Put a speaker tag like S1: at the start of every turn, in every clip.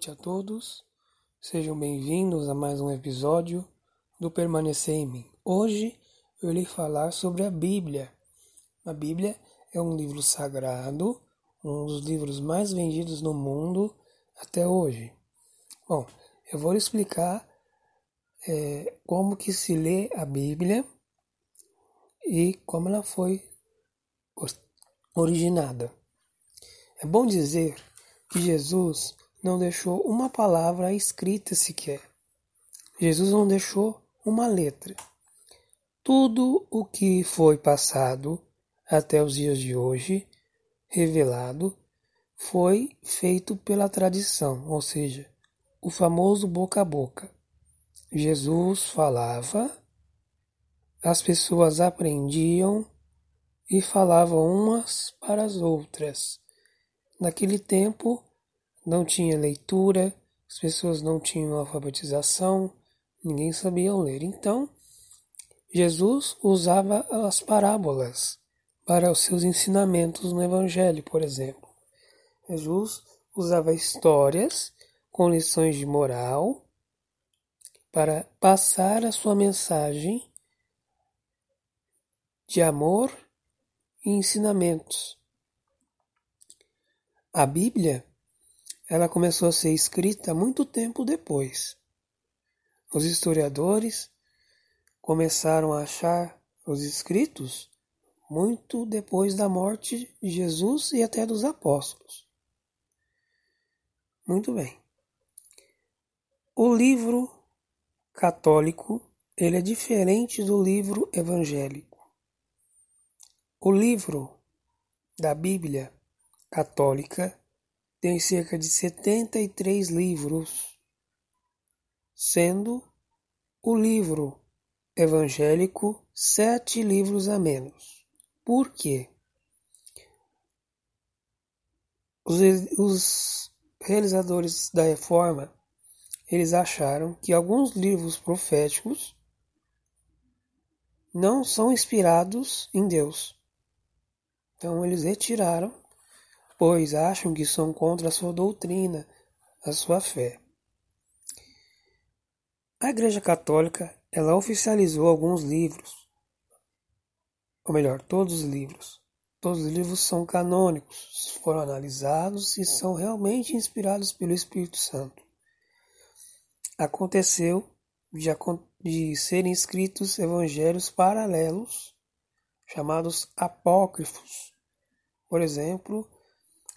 S1: Noite a todos. Sejam bem-vindos a mais um episódio do Permanecer em Mim. Hoje eu irei falar sobre a Bíblia. A Bíblia é um livro sagrado, um dos livros mais vendidos no mundo até hoje. Bom, eu vou explicar é, como que se lê a Bíblia e como ela foi originada. É bom dizer que Jesus não deixou uma palavra escrita sequer. Jesus não deixou uma letra. Tudo o que foi passado até os dias de hoje, revelado, foi feito pela tradição, ou seja, o famoso boca a boca. Jesus falava, as pessoas aprendiam e falavam umas para as outras. Naquele tempo não tinha leitura, as pessoas não tinham alfabetização, ninguém sabia ler. Então, Jesus usava as parábolas para os seus ensinamentos no Evangelho, por exemplo. Jesus usava histórias com lições de moral para passar a sua mensagem de amor e ensinamentos. A Bíblia, ela começou a ser escrita muito tempo depois. Os historiadores começaram a achar os escritos muito depois da morte de Jesus e até dos apóstolos. Muito bem. O livro católico, ele é diferente do livro evangélico. O livro da Bíblia católica tem cerca de 73 livros, sendo o livro evangélico sete livros a menos. Por quê? Os, os realizadores da reforma eles acharam que alguns livros proféticos não são inspirados em Deus. Então eles retiraram pois acham que são contra a sua doutrina, a sua fé. A Igreja Católica, ela oficializou alguns livros, ou melhor, todos os livros. Todos os livros são canônicos, foram analisados e são realmente inspirados pelo Espírito Santo. Aconteceu de, de serem escritos evangelhos paralelos, chamados apócrifos. Por exemplo,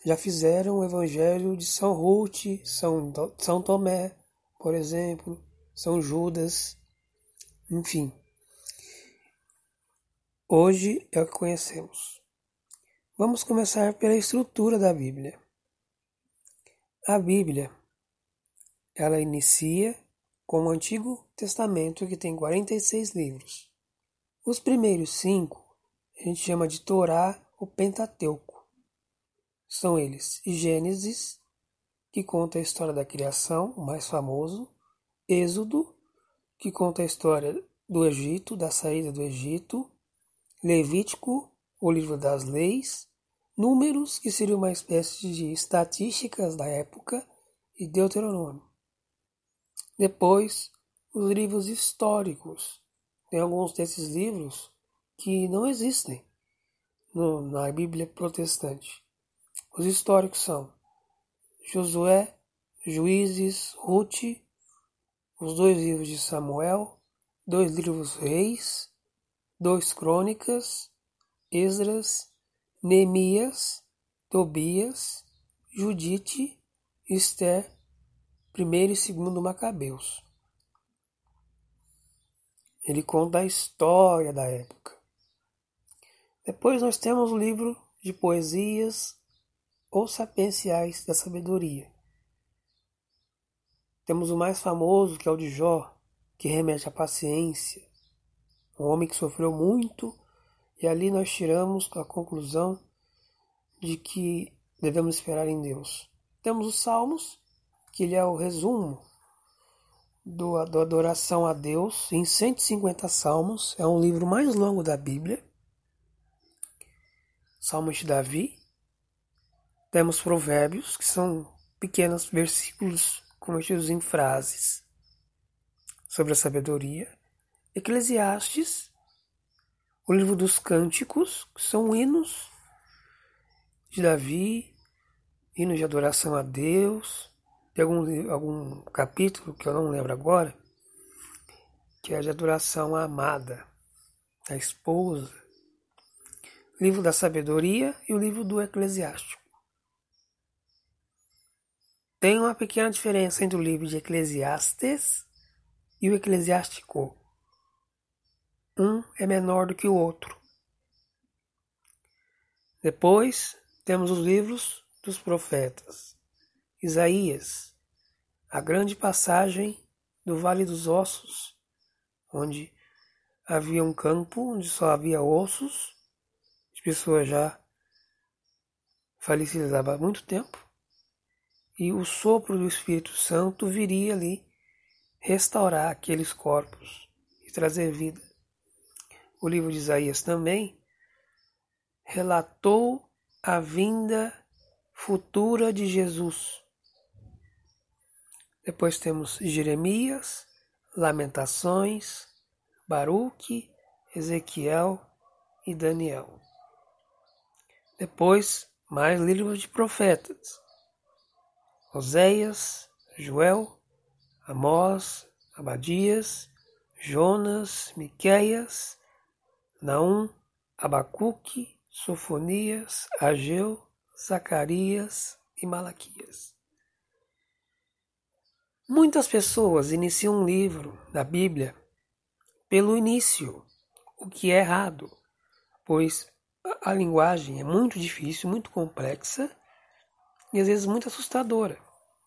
S1: já fizeram o Evangelho de São Ruth, São, São Tomé, por exemplo, São Judas, enfim. Hoje é o que conhecemos. Vamos começar pela estrutura da Bíblia. A Bíblia, ela inicia com o Antigo Testamento, que tem 46 livros. Os primeiros cinco a gente chama de Torá ou Pentateuco. São eles Gênesis, que conta a história da criação, o mais famoso, Êxodo, que conta a história do Egito, da saída do Egito, Levítico, o livro das leis, Números, que seria uma espécie de estatísticas da época, e Deuteronômio. Depois, os livros históricos. Tem alguns desses livros que não existem no, na Bíblia protestante. Os históricos são Josué, Juízes, Ruth, os dois livros de Samuel, dois livros reis, dois crônicas, Esdras, Neemias, Tobias, Judite, Esther, primeiro e segundo Macabeus. Ele conta a história da época. Depois nós temos o livro de poesias ou sapienciais da sabedoria. Temos o mais famoso, que é o de Jó, que remete à paciência, um homem que sofreu muito, e ali nós tiramos a conclusão de que devemos esperar em Deus. Temos os Salmos, que ele é o resumo do, da adoração a Deus, em 150 salmos, é um livro mais longo da Bíblia. Salmos de Davi, temos provérbios, que são pequenos versículos convertidos em frases sobre a sabedoria. Eclesiastes, o livro dos cânticos, que são hinos de Davi, hinos de adoração a Deus. Tem algum, algum capítulo que eu não lembro agora, que é de adoração à amada, à esposa. Livro da sabedoria e o livro do eclesiástico. Tem uma pequena diferença entre o livro de Eclesiastes e o Eclesiástico. Um é menor do que o outro. Depois temos os livros dos profetas. Isaías, a grande passagem do Vale dos Ossos, onde havia um campo onde só havia ossos, as pessoas já falecidas há muito tempo, e o sopro do Espírito Santo viria ali restaurar aqueles corpos e trazer vida. O livro de Isaías também relatou a vinda futura de Jesus. Depois temos Jeremias, Lamentações, Baruque, Ezequiel e Daniel. Depois, mais livros de profetas. Oséias, Joel, Amós, Abadias, Jonas, Miqueias, Naum, Abacuque, Sofonias, Ageu, Zacarias e Malaquias. Muitas pessoas iniciam um livro da Bíblia pelo início, o que é errado, pois a linguagem é muito difícil, muito complexa e às vezes muito assustadora.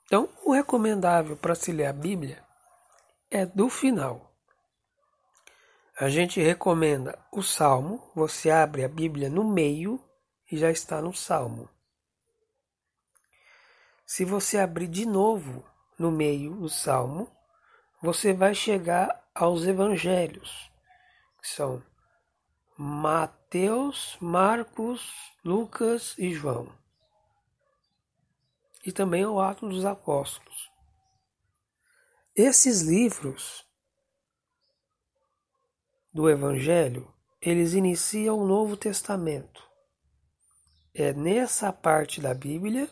S1: Então, o recomendável para se ler a Bíblia é do final. A gente recomenda o Salmo, você abre a Bíblia no meio e já está no Salmo. Se você abrir de novo no meio o Salmo, você vai chegar aos Evangelhos, que são Mateus, Marcos, Lucas e João e também ao Ato dos Apóstolos. Esses livros do Evangelho, eles iniciam o Novo Testamento. É nessa parte da Bíblia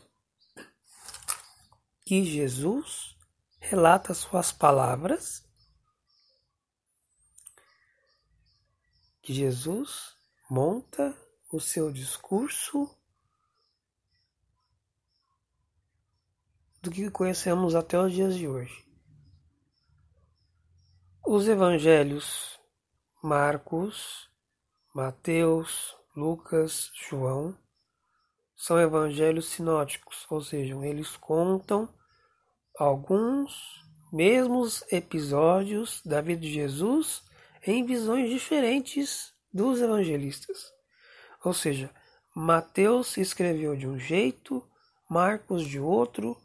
S1: que Jesus relata suas palavras, que Jesus monta o seu discurso do que conhecemos até os dias de hoje. Os evangelhos Marcos, Mateus, Lucas, João são evangelhos sinóticos, ou seja, eles contam alguns mesmos episódios da vida de Jesus em visões diferentes dos evangelistas. Ou seja, Mateus escreveu de um jeito, Marcos de outro,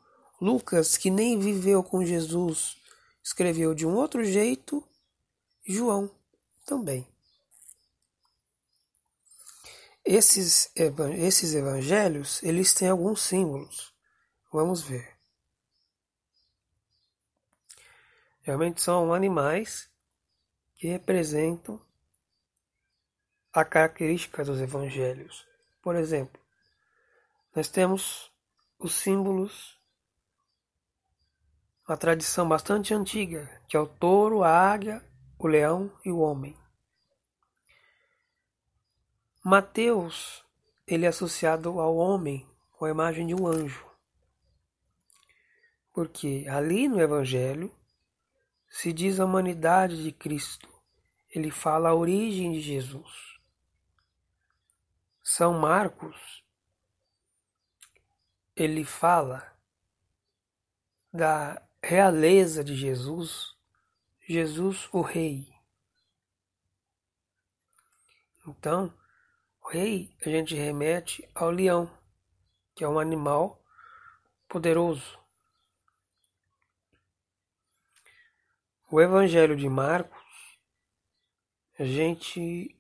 S1: Lucas, que nem viveu com Jesus, escreveu de um outro jeito, João também. Esses, esses evangelhos, eles têm alguns símbolos. Vamos ver. Realmente são animais que representam a característica dos evangelhos. Por exemplo, nós temos os símbolos uma tradição bastante antiga, que é o touro, a águia, o leão e o homem. Mateus, ele é associado ao homem com a imagem de um anjo. Porque ali no evangelho se diz a humanidade de Cristo. Ele fala a origem de Jesus. São Marcos, ele fala da realeza de Jesus, Jesus o Rei. Então, rei a gente remete ao leão, que é um animal poderoso. O Evangelho de Marcos, a gente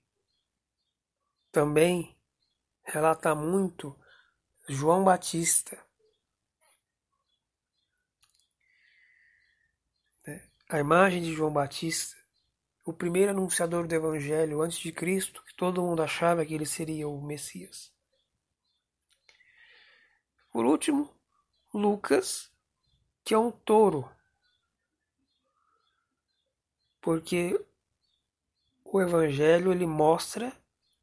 S1: também relata muito João Batista a imagem de João Batista, o primeiro anunciador do Evangelho antes de Cristo, que todo mundo achava que ele seria o Messias. Por último, Lucas, que é um touro, porque o Evangelho ele mostra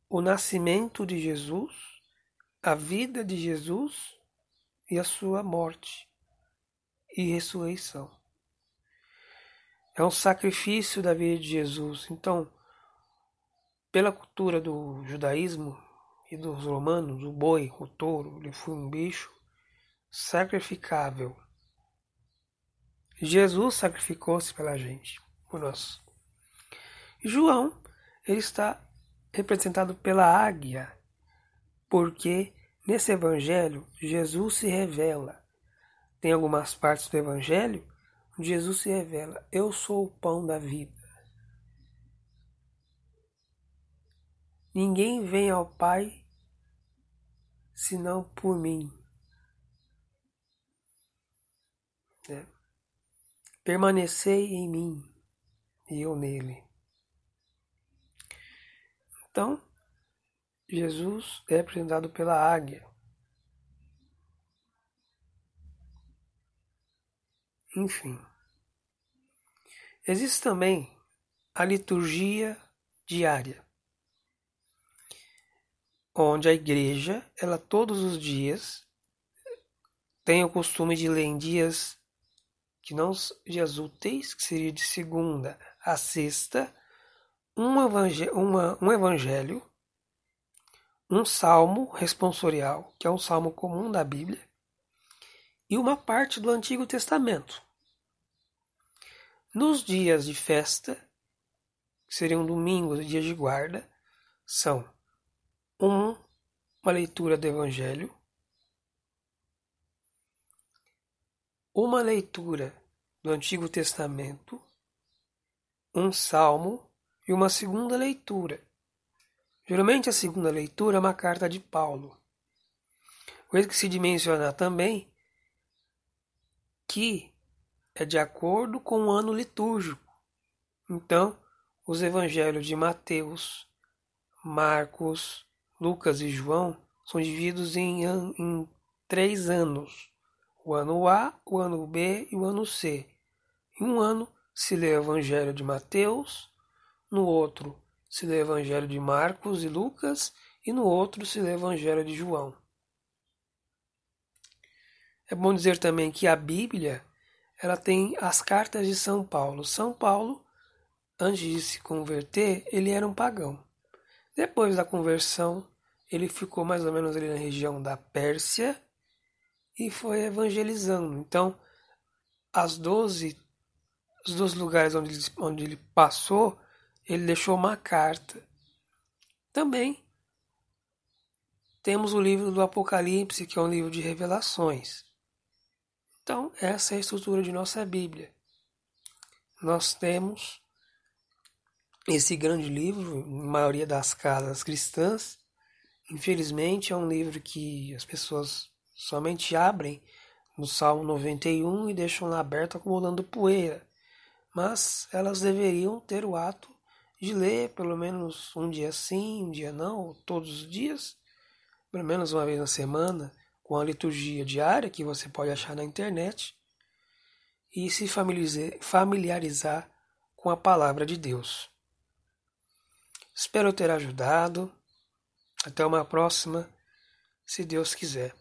S1: o nascimento de Jesus, a vida de Jesus e a sua morte e ressurreição. É um sacrifício da vida de Jesus. Então, pela cultura do judaísmo e dos romanos, o boi, o touro, ele foi um bicho sacrificável. Jesus sacrificou-se pela gente, por nós. João, ele está representado pela águia, porque nesse evangelho Jesus se revela. Tem algumas partes do evangelho Jesus se revela: Eu sou o pão da vida. Ninguém vem ao Pai senão por mim. É. Permanecei em mim e eu nele. Então, Jesus é apresentado pela águia. Enfim. Existe também a liturgia diária, onde a igreja, ela todos os dias tem o costume de ler em dias que não dias úteis, que seria de segunda a sexta, um evangelho, uma, um evangelho, um salmo responsorial, que é um salmo comum da Bíblia, e uma parte do Antigo Testamento. Nos dias de festa, que seriam domingos e dias de guarda, são um, uma leitura do Evangelho, uma leitura do Antigo Testamento, um salmo e uma segunda leitura. Geralmente a segunda leitura é uma carta de Paulo. O que se mencionar também que é de acordo com o ano litúrgico. Então, os evangelhos de Mateus, Marcos, Lucas e João são divididos em, em três anos: o ano A, o ano B e o ano C. Em um ano se lê o evangelho de Mateus, no outro se lê o Evangelho de Marcos e Lucas, e no outro se lê o Evangelho de João. É bom dizer também que a Bíblia ela tem as cartas de São Paulo. São Paulo, antes de se converter, ele era um pagão. Depois da conversão, ele ficou mais ou menos ali na região da Pérsia e foi evangelizando. Então, as doze, os dois lugares onde ele, onde ele passou, ele deixou uma carta. Também temos o livro do Apocalipse, que é um livro de revelações. Então, essa é a estrutura de nossa Bíblia. Nós temos esse grande livro, em maioria das casas cristãs. Infelizmente, é um livro que as pessoas somente abrem no Salmo 91 e deixam lá aberto acumulando poeira. Mas elas deveriam ter o ato de ler pelo menos um dia sim, um dia não, todos os dias, pelo menos uma vez na semana, com a liturgia diária que você pode achar na internet e se familiarizar com a palavra de Deus. Espero ter ajudado. Até uma próxima, se Deus quiser.